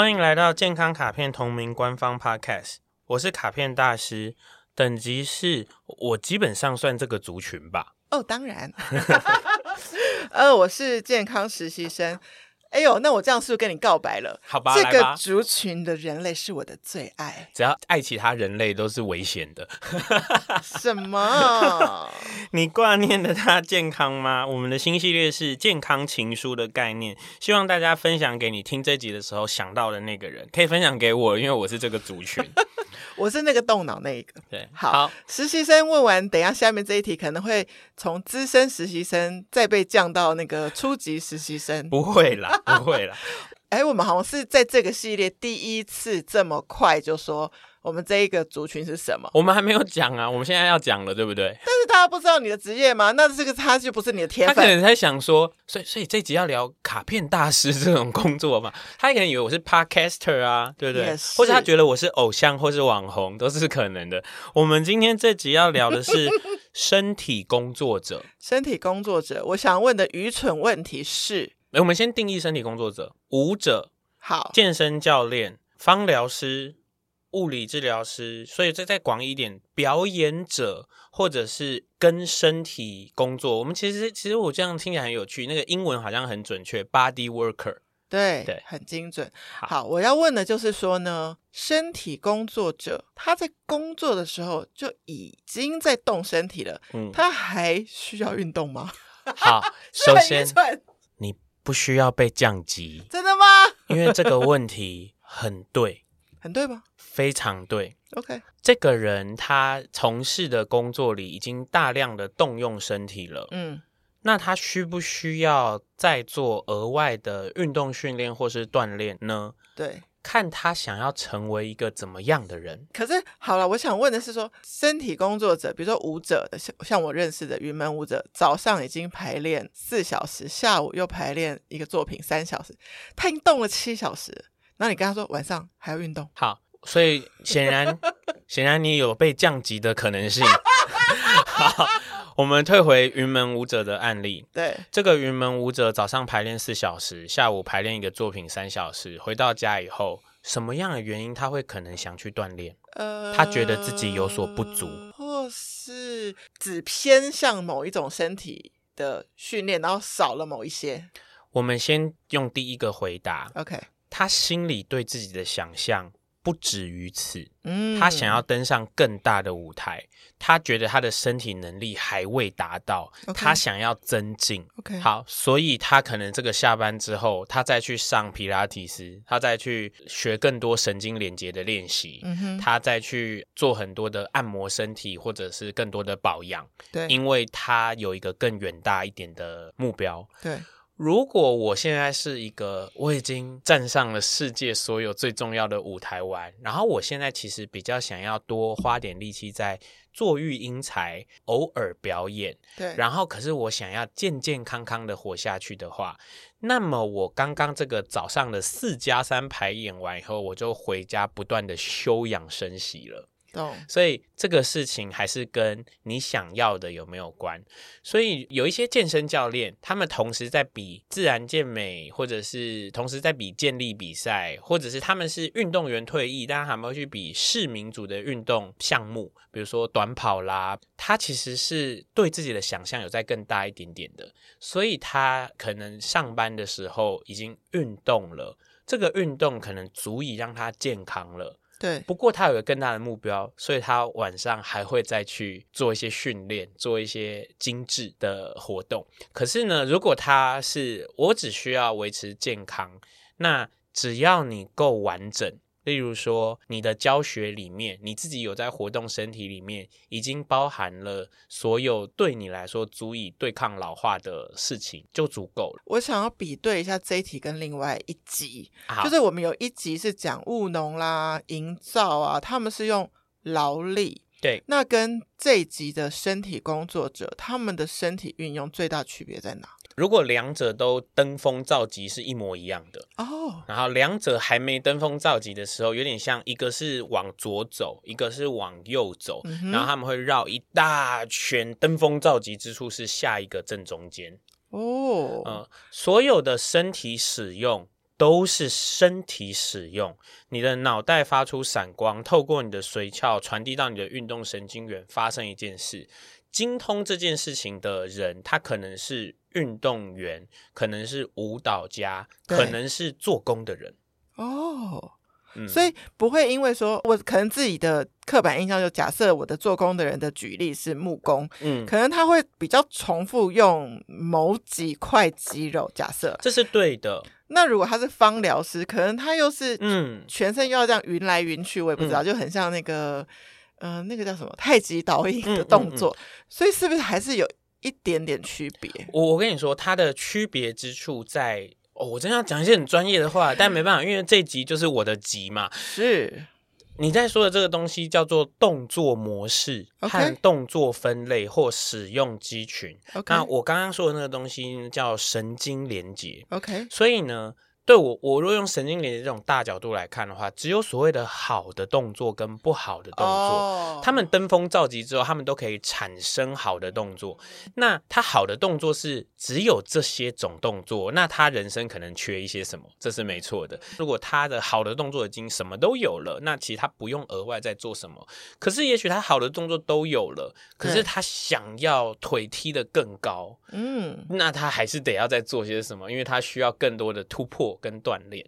欢迎来到健康卡片同名官方 Podcast，我是卡片大师，等级是我基本上算这个族群吧。哦，当然，呃，我是健康实习生。哎呦，那我这样是不是跟你告白了？好吧，这个族群的人类是我的最爱。只要爱其他人类都是危险的。什么？你挂念的他健康吗？我们的新系列是健康情书的概念，希望大家分享给你听这集的时候想到的那个人，可以分享给我，因为我是这个族群。我是那个动脑那一个。对，好，好实习生问完，等一下下面这一题可能会从资深实习生再被降到那个初级实习生。不会啦。不会啦，哎，我们好像是在这个系列第一次这么快就说我们这一个族群是什么？我们还没有讲啊，我们现在要讲了，对不对？但是大家不知道你的职业吗？那这个他就不是你的天分。他可能在想说，所以所以这集要聊卡片大师这种工作嘛？他可能以为我是 podcaster 啊，对不对？或者他觉得我是偶像或是网红都是可能的。我们今天这集要聊的是 身体工作者。身体工作者，我想问的愚蠢问题是。我们先定义身体工作者：舞者、好健身教练、芳疗师、物理治疗师。所以这再广一点，表演者或者是跟身体工作。我们其实其实我这样听起来很有趣，那个英文好像很准确，body worker。对对，很精准。好，好，我要问的就是说呢，身体工作者他在工作的时候就已经在动身体了，嗯，他还需要运动吗？好，首先你。不需要被降级，真的吗？因为这个问题很对，很对吗？非常对。OK，这个人他从事的工作里已经大量的动用身体了，嗯，那他需不需要再做额外的运动训练或是锻炼呢？对。看他想要成为一个怎么样的人。可是好了，我想问的是说，身体工作者，比如说舞者的，像像我认识的云门舞者，早上已经排练四小时，下午又排练一个作品三小时，他已经动了七小时。那你跟他说晚上还要运动？好，所以显然 显然你有被降级的可能性。好。我们退回云门舞者的案例。对，这个云门舞者早上排练四小时，下午排练一个作品三小时，回到家以后，什么样的原因他会可能想去锻炼？呃，他觉得自己有所不足，或是只偏向某一种身体的训练，然后少了某一些。我们先用第一个回答。OK，他心里对自己的想象。不止于此，嗯，他想要登上更大的舞台，他觉得他的身体能力还未达到，Okay. 他想要增进。OK，好，所以他可能这个下班之后，他再去上皮拉提斯，他再去学更多神经连接的练习，嗯哼，他再去做很多的按摩身体，或者是更多的保养，对，因为他有一个更远大一点的目标，对。如果我现在是一个我已经站上了世界所有最重要的舞台玩，然后我现在其实比较想要多花点力气在做育英才，偶尔表演，对，然后可是我想要健健康康的活下去的话，那么我刚刚这个早上的四加三排演完以后，我就回家不断的休养生息了。所以这个事情还是跟你想要的有没有关。所以有一些健身教练，他们同时在比自然健美，或者是同时在比健力比赛，或者是他们是运动员退役，但他们会去比市民组的运动项目，比如说短跑啦。他其实是对自己的想象有再更大一点点的，所以他可能上班的时候已经运动了，这个运动可能足以让他健康了。对，不过他有个更大的目标，所以他晚上还会再去做一些训练，做一些精致的活动。可是呢，如果他是我只需要维持健康，那只要你够完整。例如说，你的教学里面，你自己有在活动身体里面，已经包含了所有对你来说足以对抗老化的事情，就足够了。我想要比对一下这一题跟另外一集，就是我们有一集是讲务农啦、营造啊，他们是用劳力。对，那跟这一集的身体工作者，他们的身体运用最大区别在哪？如果两者都登峰造极是一模一样的哦，oh. 然后两者还没登峰造极的时候，有点像一个是往左走，一个是往右走，然后他们会绕一大圈，登峰造极之处是下一个正中间哦，oh. 呃，所有的身体使用都是身体使用，你的脑袋发出闪光，透过你的髓鞘传递到你的运动神经元，发生一件事。精通这件事情的人，他可能是运动员，可能是舞蹈家，可能是做工的人。哦。嗯、所以不会因为说，我可能自己的刻板印象就假设我的做工的人的举例是木工，嗯，可能他会比较重复用某几块肌肉。假设这是对的。那如果他是芳疗师，可能他又是嗯，全身又要这样匀来匀去，我也不知道，嗯、就很像那个呃，那个叫什么太极导引的动作。嗯嗯嗯、所以是不是还是有一点点区别？我我跟你说，它的区别之处在。哦，我真要讲一些很专业的话，但没办法，因为这集就是我的集嘛。是，你在说的这个东西叫做动作模式和动作分类或使用肌群。那我刚刚说的那个东西叫神经连接。OK，所以呢。对我，我如果用神经连接这种大角度来看的话，只有所谓的好的动作跟不好的动作，oh. 他们登峰造极之后，他们都可以产生好的动作。那他好的动作是只有这些种动作，那他人生可能缺一些什么？这是没错的。如果他的好的动作已经什么都有了，那其实他不用额外再做什么。可是也许他好的动作都有了，可是他想要腿踢得更高，嗯，那他还是得要再做些什么，因为他需要更多的突破。跟锻炼，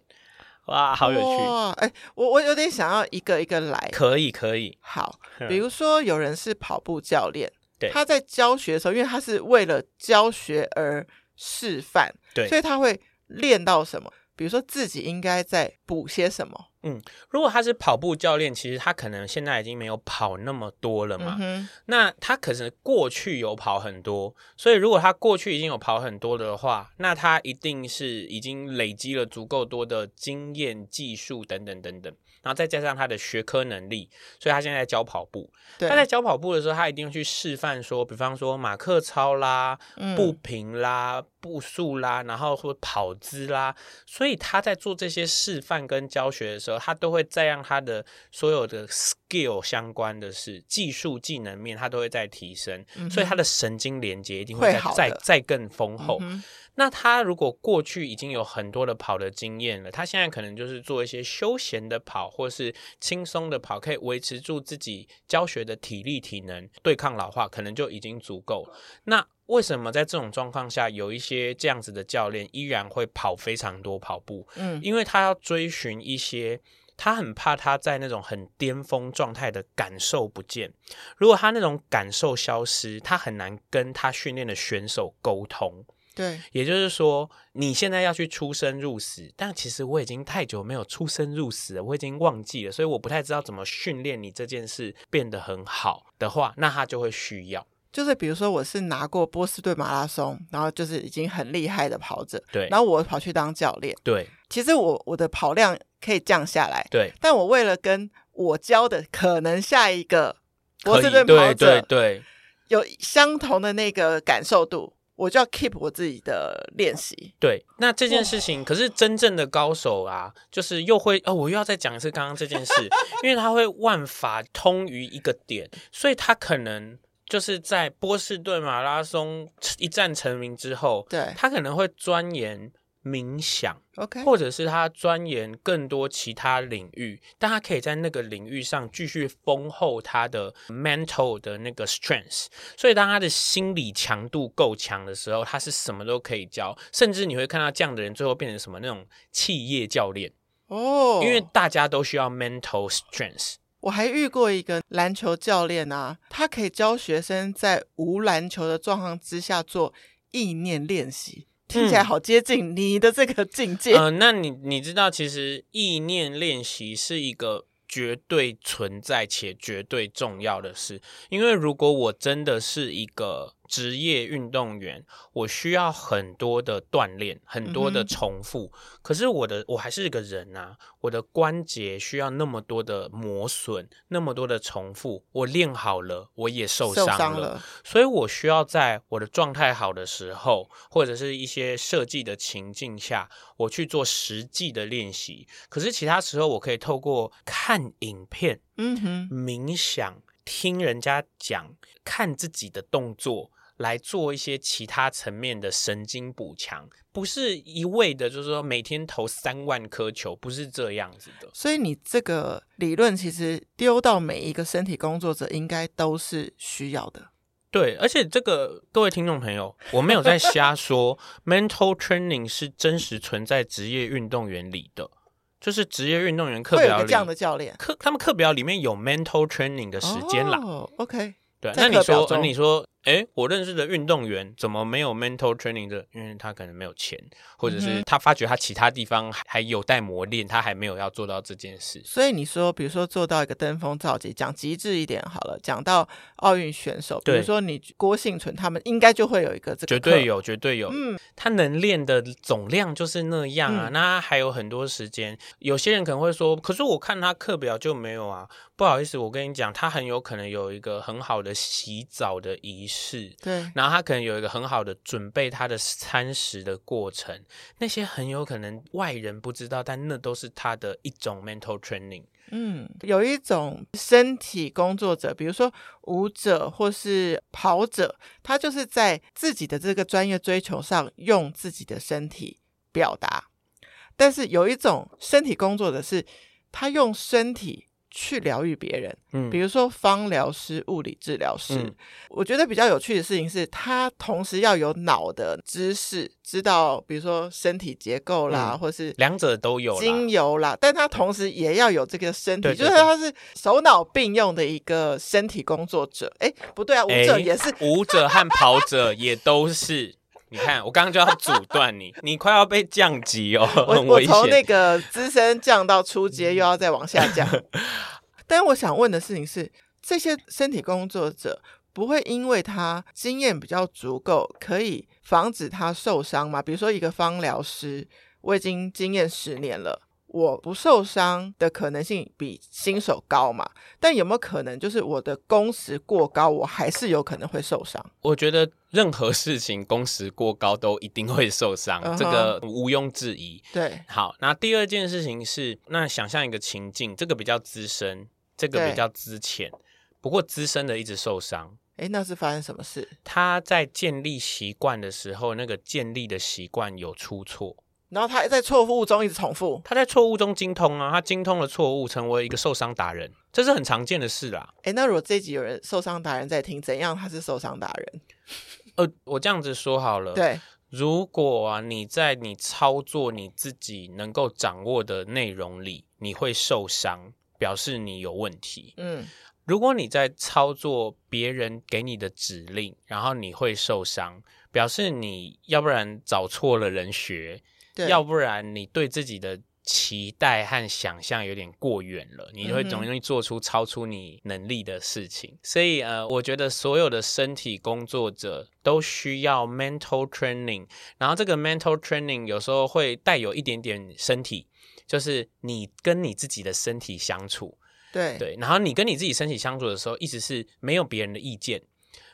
哇，好有趣！哎、欸，我我有点想要一个一个来，可以可以。好，比如说有人是跑步教练，对，他在教学的时候，因为他是为了教学而示范，对，所以他会练到什么？比如说自己应该在补些什么？嗯，如果他是跑步教练，其实他可能现在已经没有跑那么多了嘛。嗯、那他可能过去有跑很多，所以如果他过去已经有跑很多的话，那他一定是已经累积了足够多的经验、技术等等等等。然后再加上他的学科能力，所以他现在在教跑步。他在教跑步的时候，他一定会去示范说，比方说马克操啦、嗯、步频啦、步数啦，然后或跑姿啦。所以他在做这些示范跟教学的时候，他都会再让他的所有的 skill 相关的是技术技能面，他都会再提升。嗯、所以他的神经连接一定会再会再再更丰厚。嗯那他如果过去已经有很多的跑的经验了，他现在可能就是做一些休闲的跑，或是轻松的跑，可以维持住自己教学的体力、体能，对抗老化，可能就已经足够。那为什么在这种状况下，有一些这样子的教练依然会跑非常多跑步？嗯，因为他要追寻一些，他很怕他在那种很巅峰状态的感受不见。如果他那种感受消失，他很难跟他训练的选手沟通。对，也就是说，你现在要去出生入死，但其实我已经太久没有出生入死了，我已经忘记了，所以我不太知道怎么训练你这件事变得很好的话，那他就会需要，就是比如说我是拿过波士顿马拉松，然后就是已经很厉害的跑者，对，然后我跑去当教练，对，其实我我的跑量可以降下来，对，但我为了跟我教的可能下一个波士顿跑者，对对对，有相同的那个感受度。我就要 keep 我自己的练习。对，那这件事情，可是真正的高手啊，就是又会哦，我又要再讲一次刚刚这件事，因为他会万法通于一个点，所以他可能就是在波士顿马拉松一战成名之后，对，他可能会钻研。冥想，OK，或者是他钻研更多其他领域，但他可以在那个领域上继续丰厚他的 mental 的那个 strength。所以当他的心理强度够强的时候，他是什么都可以教，甚至你会看到这样的人最后变成什么那种企业教练哦，因为大家都需要 mental strength。我还遇过一个篮球教练啊，他可以教学生在无篮球的状况之下做意念练习。听起来好接近你的这个境界。嗯、呃，那你你知道，其实意念练习是一个绝对存在且绝对重要的事，因为如果我真的是一个。职业运动员，我需要很多的锻炼，很多的重复。嗯、可是我的我还是一个人啊，我的关节需要那么多的磨损，那么多的重复。我练好了，我也受伤了，受伤了。所以我需要在我的状态好的时候，或者是一些设计的情境下，我去做实际的练习。可是其他时候，我可以透过看影片，嗯哼，冥想，听人家讲，看自己的动作。来做一些其他层面的神经补强，不是一味的，就是说每天投三万颗球，不是这样子的。所以你这个理论其实丢到每一个身体工作者，应该都是需要的。对，而且这个各位听众朋友，我没有在瞎 说，mental training 是真实存在职业运动员里的，就是职业运动员课表里这样的教练课，他们课表里面有 mental training 的时间啦。哦，OK，对，那你说，你说。哎，我认识的运动员怎么没有 mental training 的？因为他可能没有钱，或者是他发觉他其他地方还有待磨练，他还没有要做到这件事。所以你说，比如说做到一个登峰造极，讲极致一点好了，讲到奥运选手，比如说你郭幸存他们，应该就会有一个这个，绝对有，绝对有。嗯，他能练的总量就是那样啊，嗯、那还有很多时间。有些人可能会说，可是我看他课表就没有啊。不好意思，我跟你讲，他很有可能有一个很好的洗澡的仪式，对，然后他可能有一个很好的准备他的餐食的过程，那些很有可能外人不知道，但那都是他的一种 mental training。嗯，有一种身体工作者，比如说舞者或是跑者，他就是在自己的这个专业追求上用自己的身体表达，但是有一种身体工作者是，他用身体。去疗愈别人，嗯，比如说芳疗师、物理治疗师，嗯，我觉得比较有趣的事情是，他同时要有脑的知识，知道比如说身体结构啦，嗯，或是两者都有精油啦，但他同时也要有这个身体，就是他是手脑并用的一个身体工作者。哎，不对啊，舞者也是，舞者和跑者也都是。你看，我刚刚就要阻断你，你快要被降级哦，很危险。我从那个资深降到初阶，又要再往下降。但我想问的事情是，这些身体工作者不会因为他经验比较足够，可以防止他受伤吗？比如说一个芳疗师，我已经经验十年了。我不受伤的可能性比新手高嘛？但有没有可能，就是我的工时过高，我还是有可能会受伤？我觉得任何事情工时过高都一定会受伤，uh huh. 这个毋庸置疑。对，好，那第二件事情是，那想象一个情境，这个比较资深，这个比较资浅，不过资深的一直受伤。诶，那是发生什么事？他在建立习惯的时候，那个建立的习惯有出错。然后他在错误中一直重复，他在错误中精通啊，他精通了错误，成为一个受伤达人，这是很常见的事啦。诶，那如果这一集有人受伤达人在听，怎样他是受伤达人？呃，我这样子说好了，对，如果啊你在你操作你自己能够掌握的内容里，你会受伤，表示你有问题。嗯，如果你在操作别人给你的指令，然后你会受伤，表示你要不然找错了人学。对要不然你对自己的期待和想象有点过远了，你就会总容易做出超出你能力的事情。嗯、所以呃，我觉得所有的身体工作者都需要 mental training，然后这个 mental training 有时候会带有一点点身体，就是你跟你自己的身体相处。对对，然后你跟你自己身体相处的时候，一直是没有别人的意见。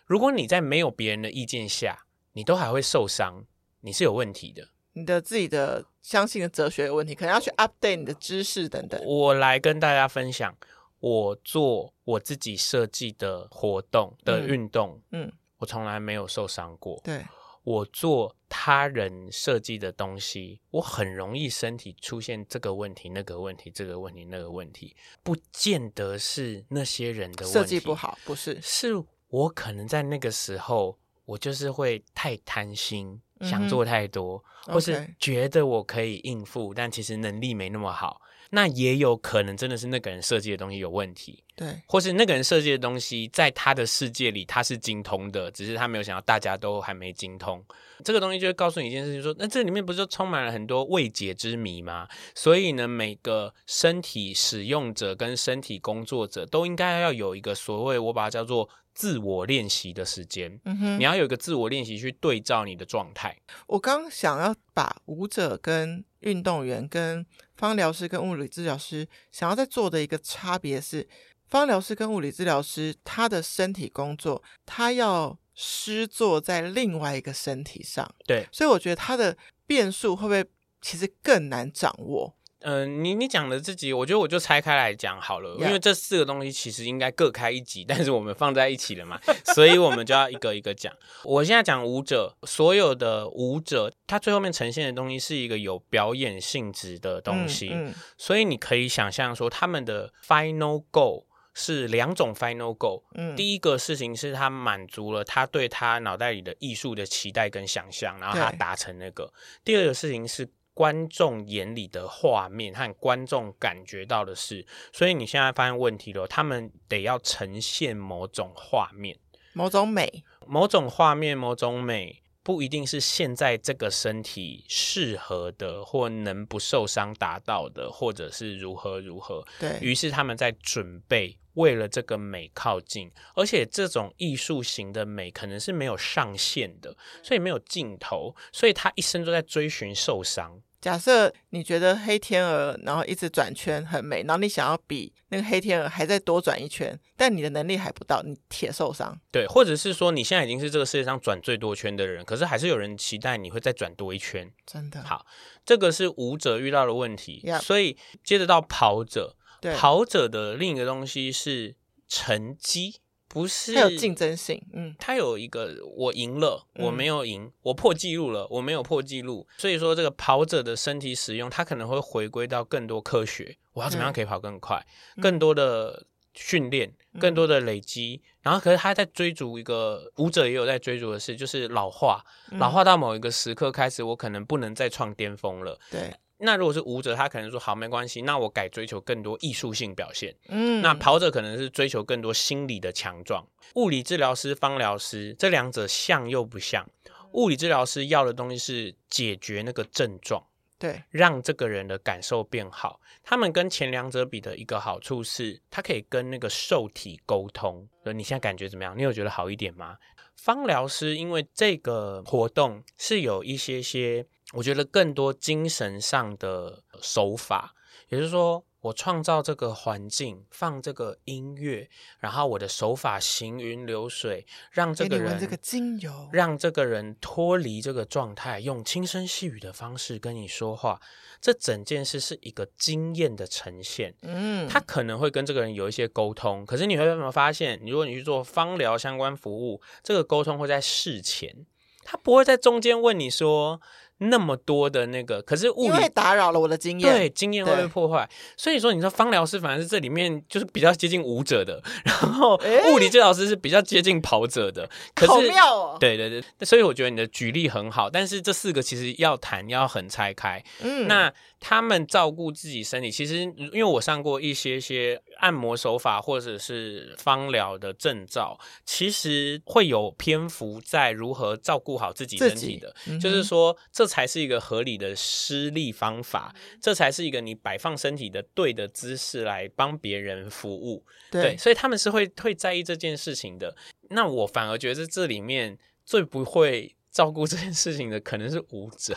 如果你在没有别人的意见下，你都还会受伤，你是有问题的。你的自己的相信的哲学有问题，可能要去 update 你的知识等等。我来跟大家分享，我做我自己设计的活动的运动，嗯，嗯，我从来没有受伤过。对，我做他人设计的东西，我很容易身体出现这个问题、那个问题、这个问题、那个问题，不见得是那些人的问题，设计不好，不是，是我可能在那个时候，我就是会太贪心。想做太多，嗯、或是觉得我可以应付.但其实能力没那么好，那也有可能真的是那个人设计的东西有问题。对，或是那个人设计的东西在他的世界里他是精通的，只是他没有想到大家都还没精通。这个东西就会告诉你一件事情说，说那这里面不是就充满了很多未解之谜吗？所以呢，每个身体使用者跟身体工作者都应该要有一个所谓我把它叫做。自我练习的时间，嗯哼，你要有一个自我练习去对照你的状态。我刚想要把舞者跟运动员、跟方疗师跟物理治疗师想要在做的一个差别是，方疗师跟物理治疗师他的身体工作，他要施作在另外一个身体上，对，所以我觉得他的变数会不会其实更难掌握？嗯、呃，你你讲的自己，我觉得我就拆开来讲好了.因为这四个东西其实应该各开一集，但是我们放在一起了嘛，所以我们就要一个一个讲。我现在讲舞者，所有的舞者，他最后面呈现的东西是一个有表演性质的东西，嗯嗯、所以你可以想象说，他们的 final goal 是两种 final goal。嗯，第一个事情是他满足了他对他脑袋里的艺术的期待跟想象，然后他达成那个。第二个事情是。观众眼里的画面和观众感觉到的事，所以你现在发现问题了，他们得要呈现某种画面、某种美、某种画面、某种美，不一定是现在这个身体适合的，或能不受伤达到的，或者是如何如何。对，于是他们在准备。为了这个美靠近，而且这种艺术型的美可能是没有上限的，所以没有尽头，所以他一生都在追寻受伤。假设你觉得黑天鹅然后一直转圈很美，然后你想要比那个黑天鹅还再多转一圈，但你的能力还不到，你铁受伤。对，或者是说你现在已经是这个世界上转最多圈的人，可是还是有人期待你会再转多一圈。真的。好，这个是舞者遇到的问题。Yep. 所以接着到跑者。跑者的另一个东西是成绩，不是它有竞争性。嗯，它有一个我赢了，我没有赢，嗯、我破纪录了，我没有破纪录。所以说，这个跑者的身体使用，它可能会回归到更多科学。我要怎么样可以跑更快？嗯、更多的训练，更多的累积。嗯、然后，可是他在追逐一个舞者也有在追逐的事，就是老化。嗯、老化到某一个时刻开始，我可能不能再创巅峰了。对。那如果是舞者，他可能说好没关系，那我改追求更多艺术性表现。嗯，那跑者可能是追求更多心理的强壮。物理治疗师、芳疗师这两者像又不像？物理治疗师要的东西是解决那个症状，对，让这个人的感受变好。他们跟前两者比的一个好处是，他可以跟那个受体沟通。你现在感觉怎么样？你有觉得好一点吗？芳疗师因为这个活动是有一些些。我觉得更多精神上的手法，也就是说，我创造这个环境，放这个音乐，然后我的手法行云流水，让这个人这个精油，让这个人脱离这个状态，用轻声细语的方式跟你说话。这整件事是一个经验的呈现。嗯，他可能会跟这个人有一些沟通，可是你会发现，如果你去做芳疗相关服务，这个沟通会在事前，他不会在中间问你说。那么多的那个，可是物理会打扰了我的经验，对，经验会被破坏。所以说，你说芳疗师反而是这里面就是比较接近舞者的，然后物理治疗师是比较接近跑者的。可是，好妙哦！对对对，所以我觉得你的举例很好，但是这四个其实要谈要很拆开。嗯，那他们照顾自己身体，其实因为我上过一些些按摩手法或者是芳疗的证照，其实会有篇幅在如何照顾好自己身体的，嗯、就是说这。才是一个合理的施力方法，这才是一个你摆放身体的对的姿势来帮别人服务。对，对，所以他们是会会在意这件事情的。那我反而觉得这里面最不会照顾这件事情的可能是舞者，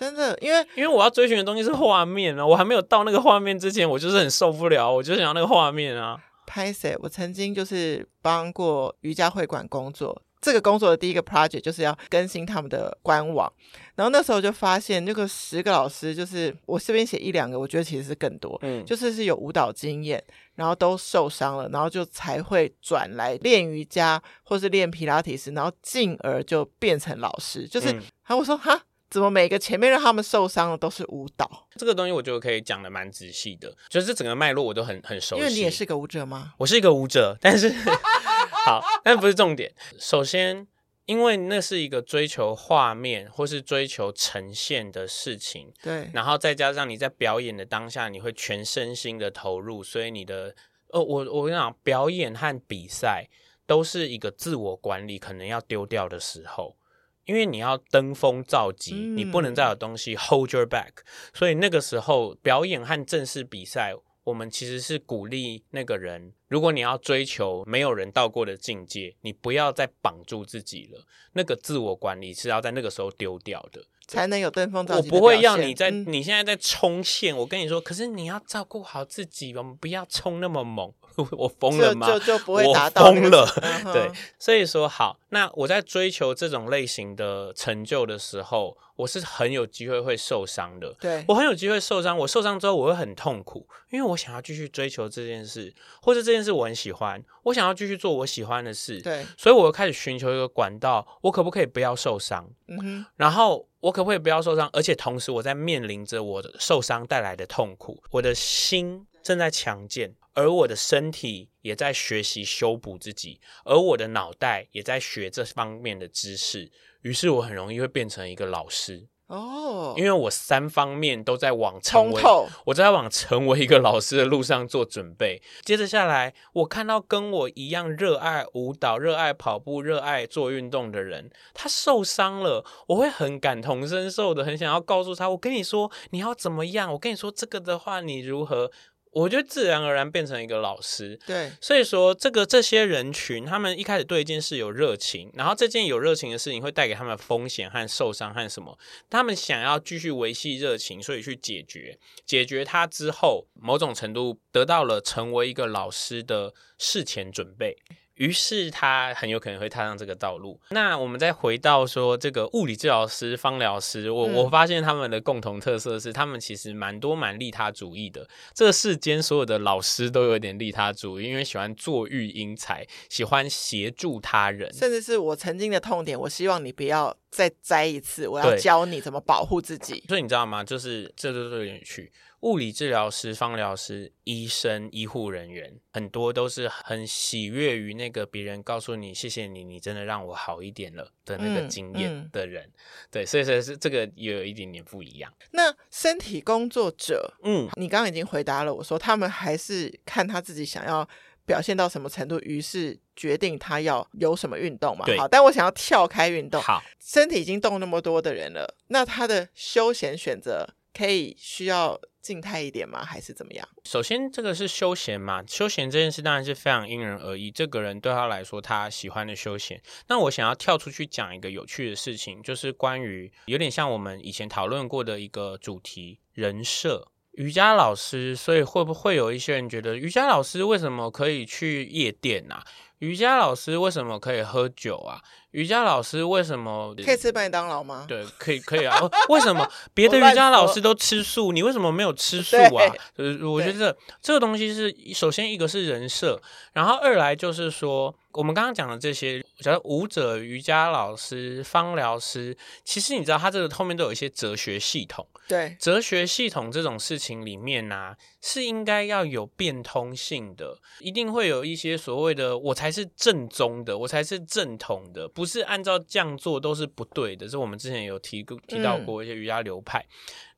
真的，因为因为我要追寻的东西是画面啊，我还没有到那个画面之前，我就是很受不了，我就想要那个画面啊。拍谁，我曾经就是帮过瑜伽会馆工作。这个工作的第一个 project 就是要更新他们的官网，然后那时候就发现，那个十个老师，就是我这边写一两个，我觉得其实是更多，嗯，就是是有舞蹈经验，然后都受伤了，然后就才会转来练瑜伽或是练皮拉提斯，然后进而就变成老师，就是，然后、嗯、我说哈，怎么每个前面让他们受伤的都是舞蹈？这个东西我觉得可以讲的蛮仔细的，就是整个脉络我都很很熟悉。因为你也是个舞者吗？我是一个舞者，但是。好，但不是重点。首先，因为那是一个追求画面或是追求呈现的事情，对。然后再加上你在表演的当下，你会全身心的投入，所以你的，呃，我我跟你讲，表演和比赛都是一个自我管理可能要丢掉的时候，因为你要登峰造极，嗯、你不能再有东西 hold your back，所以那个时候表演和正式比赛。我们其实是鼓励那个人，如果你要追求没有人到过的境界，你不要再绑住自己了。那个自我管理是要在那个时候丢掉的，才能有登峰造极。我不会要你在、嗯、你现在在冲线，我跟你说，可是你要照顾好自己，我们不要冲那么猛。我疯了吗？就就就不会达到我疯了。嗯、对，所以说好，那我在追求这种类型的成就的时候，我是很有机会会受伤的。对，我很有机会受伤。我受伤之后，我会很痛苦，因为我想要继续追求这件事，或者这件事我很喜欢，我想要继续做我喜欢的事。对，所以我开始寻求一个管道，我可不可以不要受伤？嗯哼，然后我可不可以不要受伤？而且同时我在面临着我的受伤带来的痛苦，我的心正在强健。而我的身体也在学习修补自己，而我的脑袋也在学这方面的知识，于是我很容易会变成一个老师哦，因为我三方面都在往成为，我在往成为一个老师的路上做准备。接着下来，我看到跟我一样热爱舞蹈、热爱跑步、热爱做运动的人，他受伤了，我会很感同身受的，很想要告诉他：我跟你说，你要怎么样？我跟你说这个的话，你如何？我就自然而然变成一个老师，对，所以说这个这些人群，他们一开始对一件事有热情，然后这件有热情的事情会带给他们风险和受伤和什么，他们想要继续维系热情，所以去解决，解决它之后，某种程度得到了成为一个老师的事前准备。于是他很有可能会踏上这个道路。那我们再回到说这个物理治疗师、芳疗师，我、嗯、我发现他们的共同特色是，他们其实蛮多蛮利他主义的。这个世间所有的老师都有点利他主义，因为喜欢坐育英才，喜欢协助他人，甚至是我曾经的痛点。我希望你不要再摘一次，我要教你怎么保护自己。所以你知道吗？就是这都有点趣。物理治疗师、方疗师、医生、医护人员，很多都是很喜悦于那个别人告诉你“谢谢你，你真的让我好一点了”的那个经验的人。嗯嗯、对，所以说是这个也有一点点不一样。那身体工作者，嗯，你刚刚已经回答了我说，他们还是看他自己想要表现到什么程度，于是决定他要有什么运动嘛。好，但我想要跳开运动。好，身体已经动那么多的人了，那他的休闲选择可以需要。静态一点吗？还是怎么样？首先，这个是休闲嘛，休闲这件事当然是非常因人而异。这个人对他来说，他喜欢的休闲。那我想要跳出去讲一个有趣的事情，就是关于有点像我们以前讨论过的一个主题——人设。瑜伽老师，所以会不会有一些人觉得瑜伽老师为什么可以去夜店啊？瑜伽老师为什么可以喝酒啊？瑜伽老师为什么可以吃麦当劳吗？对，可以，可以啊。为什么 别的瑜伽老师都吃素，你为什么没有吃素啊？就是我觉得这个东西是首先一个是人设，然后二来就是说。我们刚刚讲的这些，假如舞者、瑜伽老师、芳疗师，其实你知道，他这个后面都有一些哲学系统。对，哲学系统这种事情里面呢、啊，是应该要有变通性的，一定会有一些所谓的“我才是正宗的，我才是正统的”，不是按照这样做都是不对的。是我们之前有提过提到过一些瑜伽流派。嗯、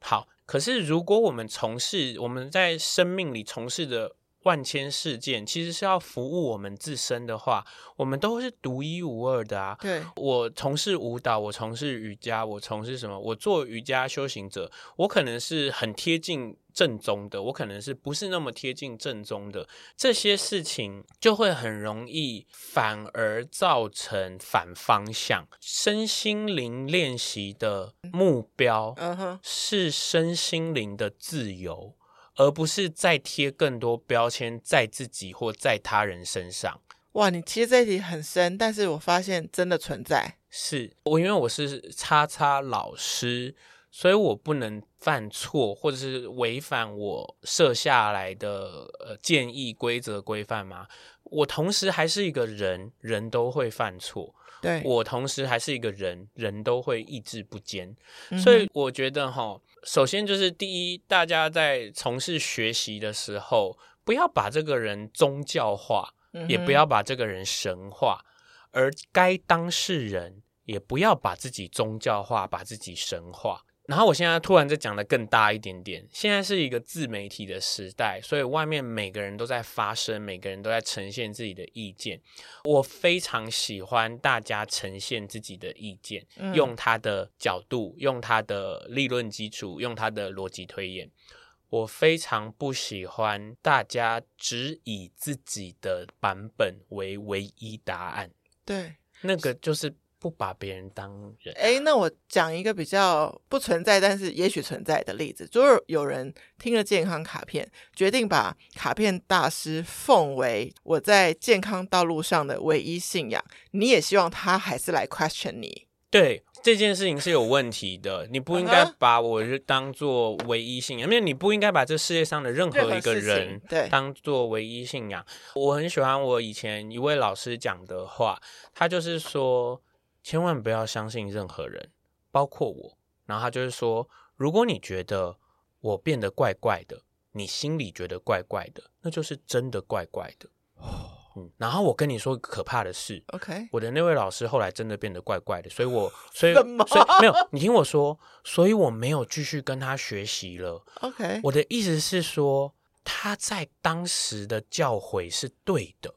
好，可是如果我们从事我们在生命里从事的。万千事件其实是要服务我们自身的话，我们都是独一无二的啊。对，我从事舞蹈，我从事瑜伽，我从事什么？我做瑜伽修行者，我可能是很贴近正宗的，我可能是不是那么贴近正宗的？这些事情就会很容易反而造成反方向。身心灵练习的目标，是身心灵的自由。而不是再贴更多标签在自己或在他人身上。哇，你其实这一题很深，但是我发现真的存在。是我，因为我是叉叉老师，所以我不能犯错，或者是违反我设下来的呃建议、规则、规范吗？我同时还是一个人，人都会犯错。对，我同时还是一个人，人都会意志不坚，嗯、所以我觉得哈，首先就是第一，大家在从事学习的时候，不要把这个人宗教化，嗯、也不要把这个人神化，而该当事人也不要把自己宗教化，把自己神化。然后我现在突然再讲的更大一点点，现在是一个自媒体的时代，所以外面每个人都在发声，每个人都在呈现自己的意见。我非常喜欢大家呈现自己的意见，嗯、用他的角度，用他的理论基础，用他的逻辑推演。我非常不喜欢大家只以自己的版本为唯一答案。对，那个就是。不把别人当人。哎，那我讲一个比较不存在，但是也许存在的例子，就是有人听了健康卡片，决定把卡片大师奉为我在健康道路上的唯一信仰。你也希望他还是来 question 你？对，这件事情是有问题的，你不应该把我是当做唯一信仰，因为你不应该把这世界上的任何一个人当做唯一信仰。我很喜欢我以前一位老师讲的话，他就是说。千万不要相信任何人，包括我。然后他就是说，如果你觉得我变得怪怪的，你心里觉得怪怪的，那就是真的怪怪的。嗯，然后我跟你说可怕的事，OK，我的那位老师后来真的变得怪怪的，所以我 所以所以没有，你听我说，所以我没有继续跟他学习了。OK，我的意思是说，他在当时的教诲是对的。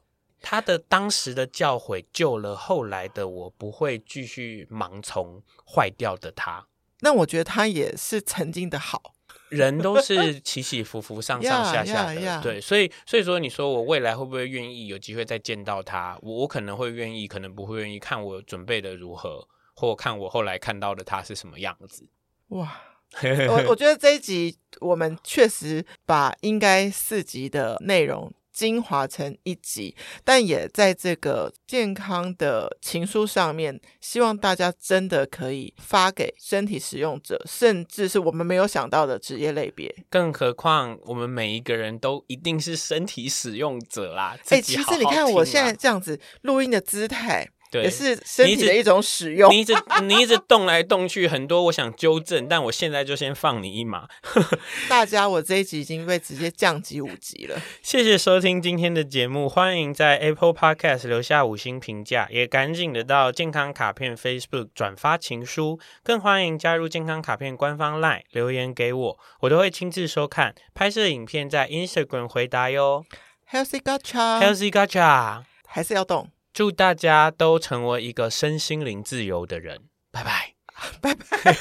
他的当时的教诲救了后来的我，不会继续盲从坏掉的他。那我觉得他也是曾经的好。人都是起起伏伏、上上下下的，yeah, yeah, yeah. 对，所以所以说，你说我未来会不会愿意有机会再见到他？我我可能会愿意，可能不会愿意。看我准备的如何，或看我后来看到的他是什么样子。哇，我我觉得这一集我们确实把应该四集的内容。精华成一集，但也在这个健康的情书上面，希望大家真的可以发给身体使用者，甚至是我们没有想到的职业类别。更何况，我们每一个人都一定是身体使用者啦。哎、欸，其实你看我现在这样子录音的姿态。对，也是身体的一种使用。你一直 你一直动来动去，很多我想纠正，但我现在就先放你一马。大家，我这一集已经被直接降级五级了。谢谢收听今天的节目，欢迎在 Apple Podcast 留下五星评价，也赶紧的到健康卡片 Facebook 转发情书，更欢迎加入健康卡片官方 LINE 留言给我，我都会亲自收看，拍摄影片在 Instagram 回答哟。Healthy Gacha，Healthy Gacha，还是要动。祝大家都成为一个身心灵自由的人，拜拜，拜拜。